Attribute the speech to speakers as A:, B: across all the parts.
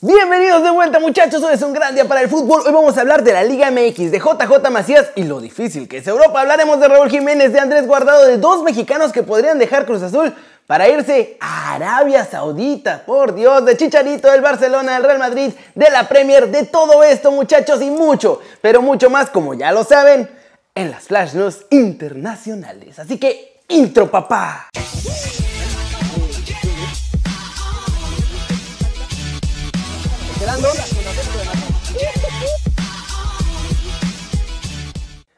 A: Bienvenidos de vuelta muchachos, hoy es un gran día para el fútbol. Hoy vamos a hablar de la Liga MX, de JJ Macías y lo difícil que es Europa. Hablaremos de Raúl Jiménez, de Andrés Guardado, de dos mexicanos que podrían dejar Cruz Azul para irse a Arabia Saudita. Por Dios, de Chicharito, del Barcelona, del Real Madrid, de la Premier, de todo esto muchachos y mucho, pero mucho más como ya lo saben, en las Flash News internacionales. Así que, intro papá.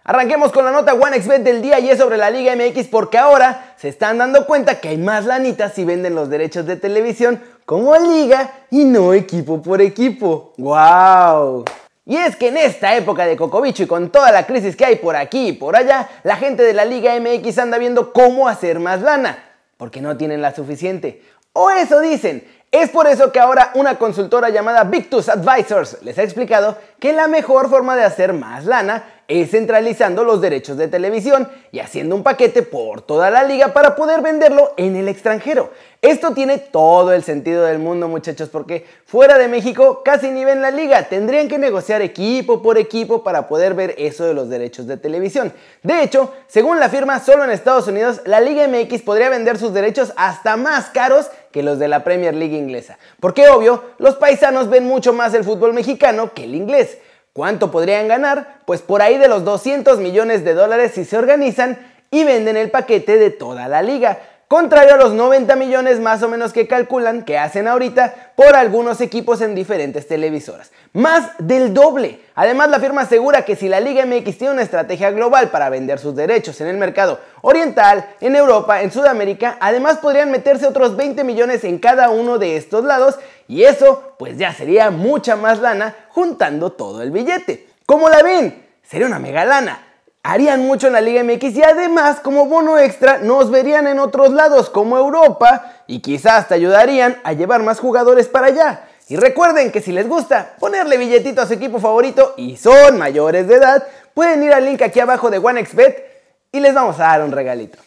A: Arranquemos con la nota OneXBet del día y es sobre la Liga MX porque ahora se están dando cuenta que hay más lanitas si venden los derechos de televisión como liga y no equipo por equipo. ¡Wow! Y es que en esta época de Cocobicho y con toda la crisis que hay por aquí y por allá, la gente de la Liga MX anda viendo cómo hacer más lana, porque no tienen la suficiente. O eso dicen, es por eso que ahora una consultora llamada Victus Advisors les ha explicado que la mejor forma de hacer más lana es centralizando los derechos de televisión y haciendo un paquete por toda la liga para poder venderlo en el extranjero. Esto tiene todo el sentido del mundo muchachos porque fuera de México casi ni ven la liga, tendrían que negociar equipo por equipo para poder ver eso de los derechos de televisión. De hecho, según la firma, solo en Estados Unidos la Liga MX podría vender sus derechos hasta más caros que los de la Premier League inglesa. Porque obvio, los paisanos ven mucho más el fútbol mexicano que el inglés. ¿Cuánto podrían ganar? Pues por ahí de los 200 millones de dólares si se organizan y venden el paquete de toda la liga. Contrario a los 90 millones más o menos que calculan que hacen ahorita por algunos equipos en diferentes televisoras. Más del doble. Además la firma asegura que si la Liga MX tiene una estrategia global para vender sus derechos en el mercado oriental, en Europa, en Sudamérica, además podrían meterse otros 20 millones en cada uno de estos lados y eso pues ya sería mucha más lana juntando todo el billete. ¿Cómo la ven? Sería una mega lana harían mucho en la Liga MX y además como bono extra nos verían en otros lados como Europa y quizás te ayudarían a llevar más jugadores para allá. Y recuerden que si les gusta ponerle billetito a su equipo favorito y son mayores de edad, pueden ir al link aquí abajo de OneXBet y les vamos a dar un regalito.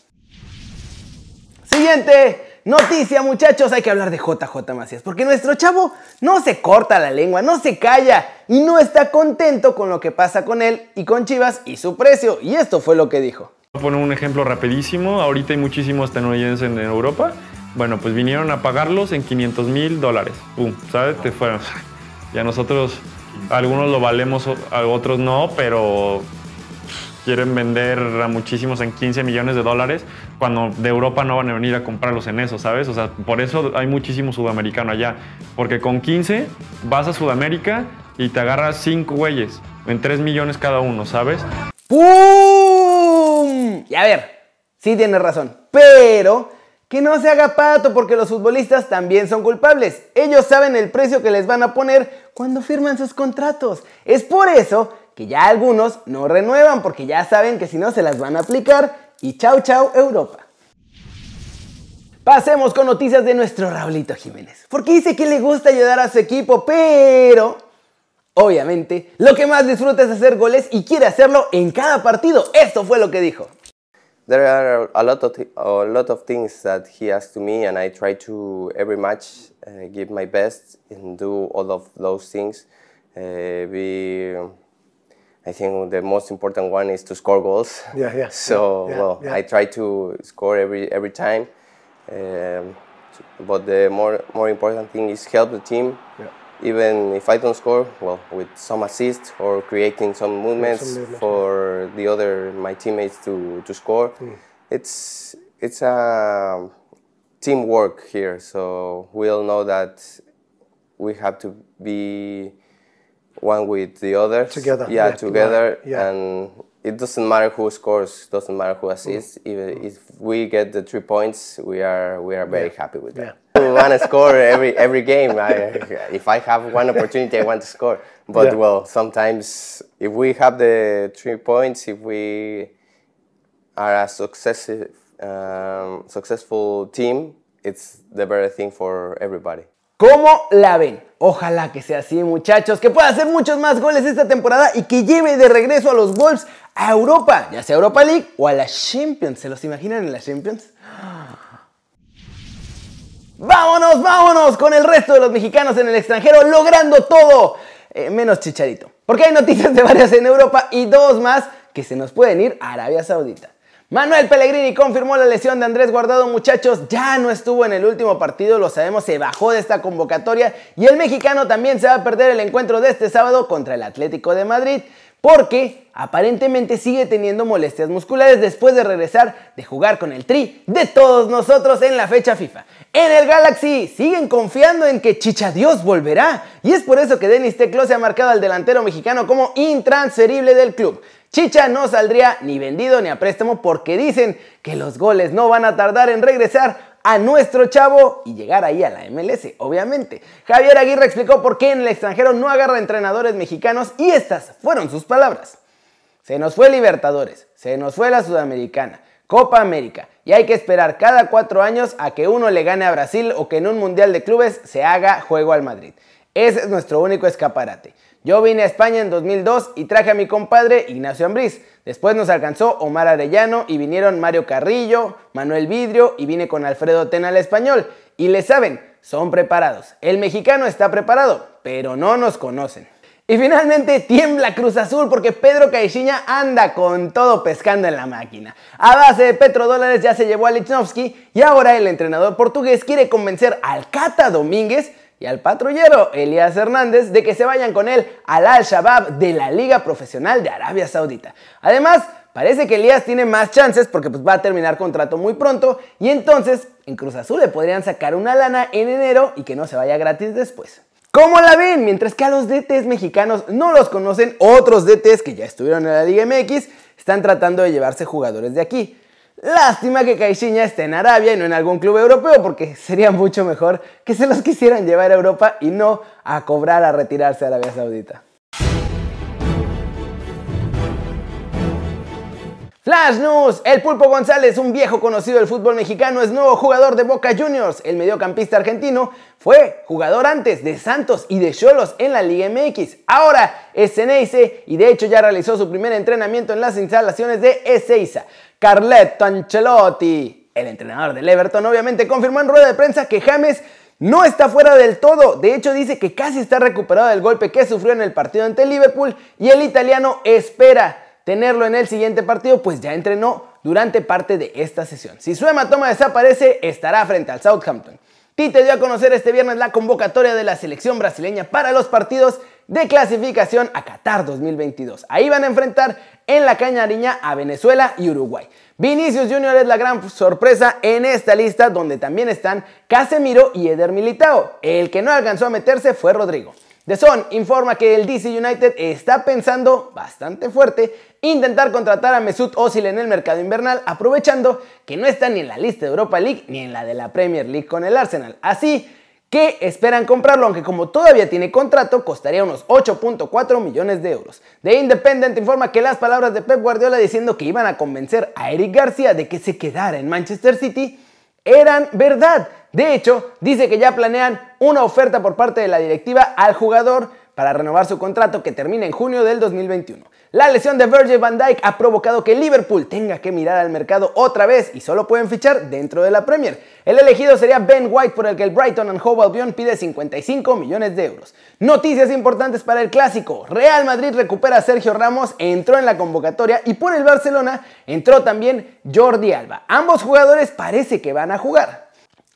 A: Siguiente. Noticia muchachos, hay que hablar de JJ Macías, porque nuestro chavo no se corta la lengua, no se calla y no está contento con lo que pasa con él y con Chivas y su precio. Y esto fue lo que dijo.
B: Voy a poner un ejemplo rapidísimo, ahorita hay muchísimos estadounidenses en Europa, bueno, pues vinieron a pagarlos en 500 mil dólares, pum, ¿sabes? Te fueron. Ya nosotros, algunos lo valemos, a otros no, pero quieren vender a muchísimos en 15 millones de dólares, cuando de Europa no van a venir a comprarlos en eso, ¿sabes? O sea, por eso hay muchísimo sudamericano allá, porque con 15 vas a Sudamérica y te agarras 5 güeyes, en 3 millones cada uno, ¿sabes?
A: ¡Pum! Y a ver, sí tienes razón, pero que no se haga pato porque los futbolistas también son culpables. Ellos saben el precio que les van a poner cuando firman sus contratos. Es por eso que ya algunos no renuevan porque ya saben que si no se las van a aplicar y chau chau Europa. Pasemos con noticias de nuestro Raulito Jiménez, porque dice que le gusta ayudar a su equipo, pero obviamente lo que más disfruta es hacer goles y quiere hacerlo en cada partido. Esto fue lo que dijo.
C: There are a lot of a lot of things that he asks to me, and I try to every match uh, give my best and do all of those things. Uh, I think the most important one is to score goals.
A: Yeah, yeah.
C: So
A: yeah,
C: well,
A: yeah.
C: I try to score every every time. Um, but the more more important thing is help the team.
A: Yeah.
C: Even if I don't score, well, with some assists or creating some movements
A: some
C: for the other my teammates to to score.
A: Hmm.
C: It's it's a teamwork here. So we all know that we have to be one with the other
A: Together,
C: Yeah,
A: yeah,
C: together.
A: yeah.
C: And it doesn't matter who scores, doesn't matter who assists.
A: Mm.
C: Even if we get the three points, we are we are very happy with that.
A: Yeah.
C: We want to score every every game. I, if I have one opportunity, I want to score. But
A: Yeah.
C: well, sometimes if we have the three points, if we are a successive, um, successful team, it's the better thing for everybody.
A: ¿Cómo la ven? Ojalá que sea así, muchachos, que pueda hacer muchos más goles esta temporada y que lleve de regreso a los Wolves a Europa, ya sea Europa League o a la Champions. ¿Se los imaginan en la Champions? Vámonos, vámonos con el resto de los mexicanos en el extranjero logrando todo, eh, menos Chicharito. Porque hay noticias de varias en Europa y dos más que se nos pueden ir a Arabia Saudita. Manuel Pellegrini confirmó la lesión de Andrés Guardado, muchachos, ya no estuvo en el último partido, lo sabemos, se bajó de esta convocatoria y el mexicano también se va a perder el encuentro de este sábado contra el Atlético de Madrid porque aparentemente sigue teniendo molestias musculares después de regresar de jugar con el Tri de todos nosotros en la fecha FIFA. En el Galaxy siguen confiando en que Chicha Dios volverá y es por eso que Denis Teclo se ha marcado al delantero mexicano como intransferible del club. Chicha no saldría ni vendido ni a préstamo porque dicen que los goles no van a tardar en regresar a nuestro chavo y llegar ahí a la MLS, obviamente. Javier Aguirre explicó por qué en el extranjero no agarra entrenadores mexicanos y estas fueron sus palabras. Se nos fue Libertadores, se nos fue la Sudamericana, Copa América y hay que esperar cada cuatro años a que uno le gane a Brasil o que en un Mundial de Clubes se haga juego al Madrid. Ese es nuestro único escaparate. Yo vine a España en 2002 y traje a mi compadre Ignacio Ambriz. Después nos alcanzó Omar Arellano y vinieron Mario Carrillo, Manuel Vidrio y vine con Alfredo Tena al español. Y le saben, son preparados. El mexicano está preparado, pero no nos conocen. Y finalmente tiembla Cruz Azul porque Pedro Caixinha anda con todo pescando en la máquina. A base de petrodólares ya se llevó a Lichnowsky y ahora el entrenador portugués quiere convencer al Cata Domínguez y al patrullero Elías Hernández de que se vayan con él al Al-Shabaab de la Liga Profesional de Arabia Saudita. Además, parece que Elías tiene más chances porque pues, va a terminar contrato muy pronto y entonces en Cruz Azul le podrían sacar una lana en enero y que no se vaya gratis después. ¿Cómo la ven? Mientras que a los DTs mexicanos no los conocen, otros DTs que ya estuvieron en la Liga MX están tratando de llevarse jugadores de aquí. Lástima que Caixinha esté en Arabia y no en algún club europeo, porque sería mucho mejor que se los quisieran llevar a Europa y no a cobrar a retirarse a Arabia Saudita. Flash News, el Pulpo González, un viejo conocido del fútbol mexicano, es nuevo jugador de Boca Juniors. El mediocampista argentino fue jugador antes de Santos y de Cholos en la Liga MX. Ahora es Ceneice y de hecho ya realizó su primer entrenamiento en las instalaciones de Ezeiza. Carletto Ancelotti, el entrenador del Everton, obviamente confirmó en rueda de prensa que James no está fuera del todo. De hecho, dice que casi está recuperado del golpe que sufrió en el partido ante Liverpool y el italiano espera tenerlo en el siguiente partido, pues ya entrenó durante parte de esta sesión. Si su hematoma desaparece, estará frente al Southampton. Tite dio a conocer este viernes la convocatoria de la selección brasileña para los partidos de clasificación a Qatar 2022. Ahí van a enfrentar en la cañariña a Venezuela y Uruguay. Vinicius Jr. es la gran sorpresa en esta lista donde también están Casemiro y Eder Militao. El que no alcanzó a meterse fue Rodrigo. The Sun informa que el DC United está pensando bastante fuerte intentar contratar a Mesut Özil en el mercado invernal, aprovechando que no está ni en la lista de Europa League ni en la de la Premier League con el Arsenal. Así que esperan comprarlo, aunque como todavía tiene contrato, costaría unos 8.4 millones de euros. The Independent informa que las palabras de Pep Guardiola diciendo que iban a convencer a Eric García de que se quedara en Manchester City eran verdad. De hecho, dice que ya planean una oferta por parte de la directiva al jugador para renovar su contrato que termina en junio del 2021. La lesión de Virgil van Dijk ha provocado que Liverpool tenga que mirar al mercado otra vez y solo pueden fichar dentro de la Premier. El elegido sería Ben White por el que el Brighton and Hove Albion pide 55 millones de euros. Noticias importantes para el clásico. Real Madrid recupera a Sergio Ramos, entró en la convocatoria y por el Barcelona entró también Jordi Alba. Ambos jugadores parece que van a jugar.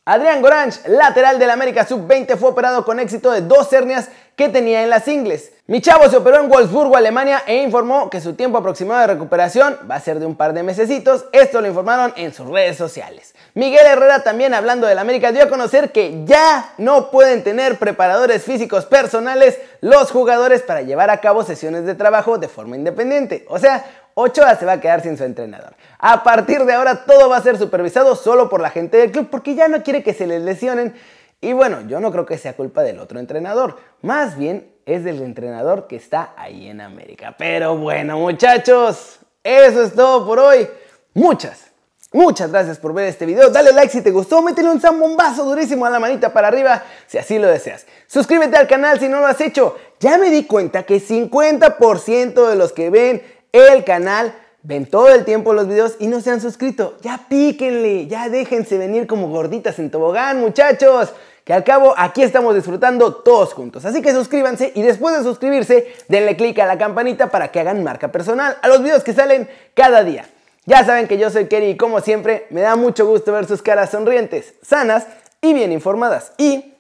A: Adrián Gorange, lateral del América Sub-20, fue operado con éxito de dos hernias que tenía en las ingles. Mi chavo se operó en Wolfsburgo, Alemania e informó que su tiempo aproximado de recuperación va a ser de un par de mesecitos. Esto lo informaron en sus redes sociales. Miguel Herrera también hablando del América dio a conocer que ya no pueden tener preparadores físicos personales los jugadores para llevar a cabo sesiones de trabajo de forma independiente. O sea, Ochoa se va a quedar sin su entrenador. A partir de ahora todo va a ser supervisado solo por la gente del club porque ya no quiere que se les lesionen. Y bueno, yo no creo que sea culpa del otro entrenador. Más bien es del entrenador que está ahí en América. Pero bueno, muchachos, eso es todo por hoy. Muchas, Muchas gracias por ver este video, dale like si te gustó, métele un zambombazo durísimo a la manita para arriba si así lo deseas. Suscríbete al canal si no lo has hecho. Ya me di cuenta que 50% de los que ven el canal ven todo el tiempo los videos y no se han suscrito. Ya píquenle, ya déjense venir como gorditas en tobogán, muchachos. Que al cabo aquí estamos disfrutando todos juntos. Así que suscríbanse y después de suscribirse, denle click a la campanita para que hagan marca personal a los videos que salen cada día. Ya saben que yo soy Kerry y como siempre me da mucho gusto ver sus caras sonrientes, sanas y bien informadas. Y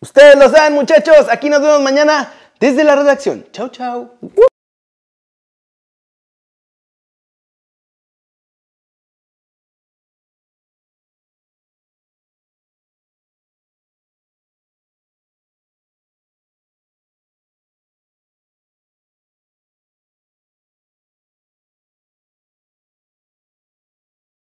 A: ustedes lo saben muchachos, aquí nos vemos mañana desde la redacción. Chau chau.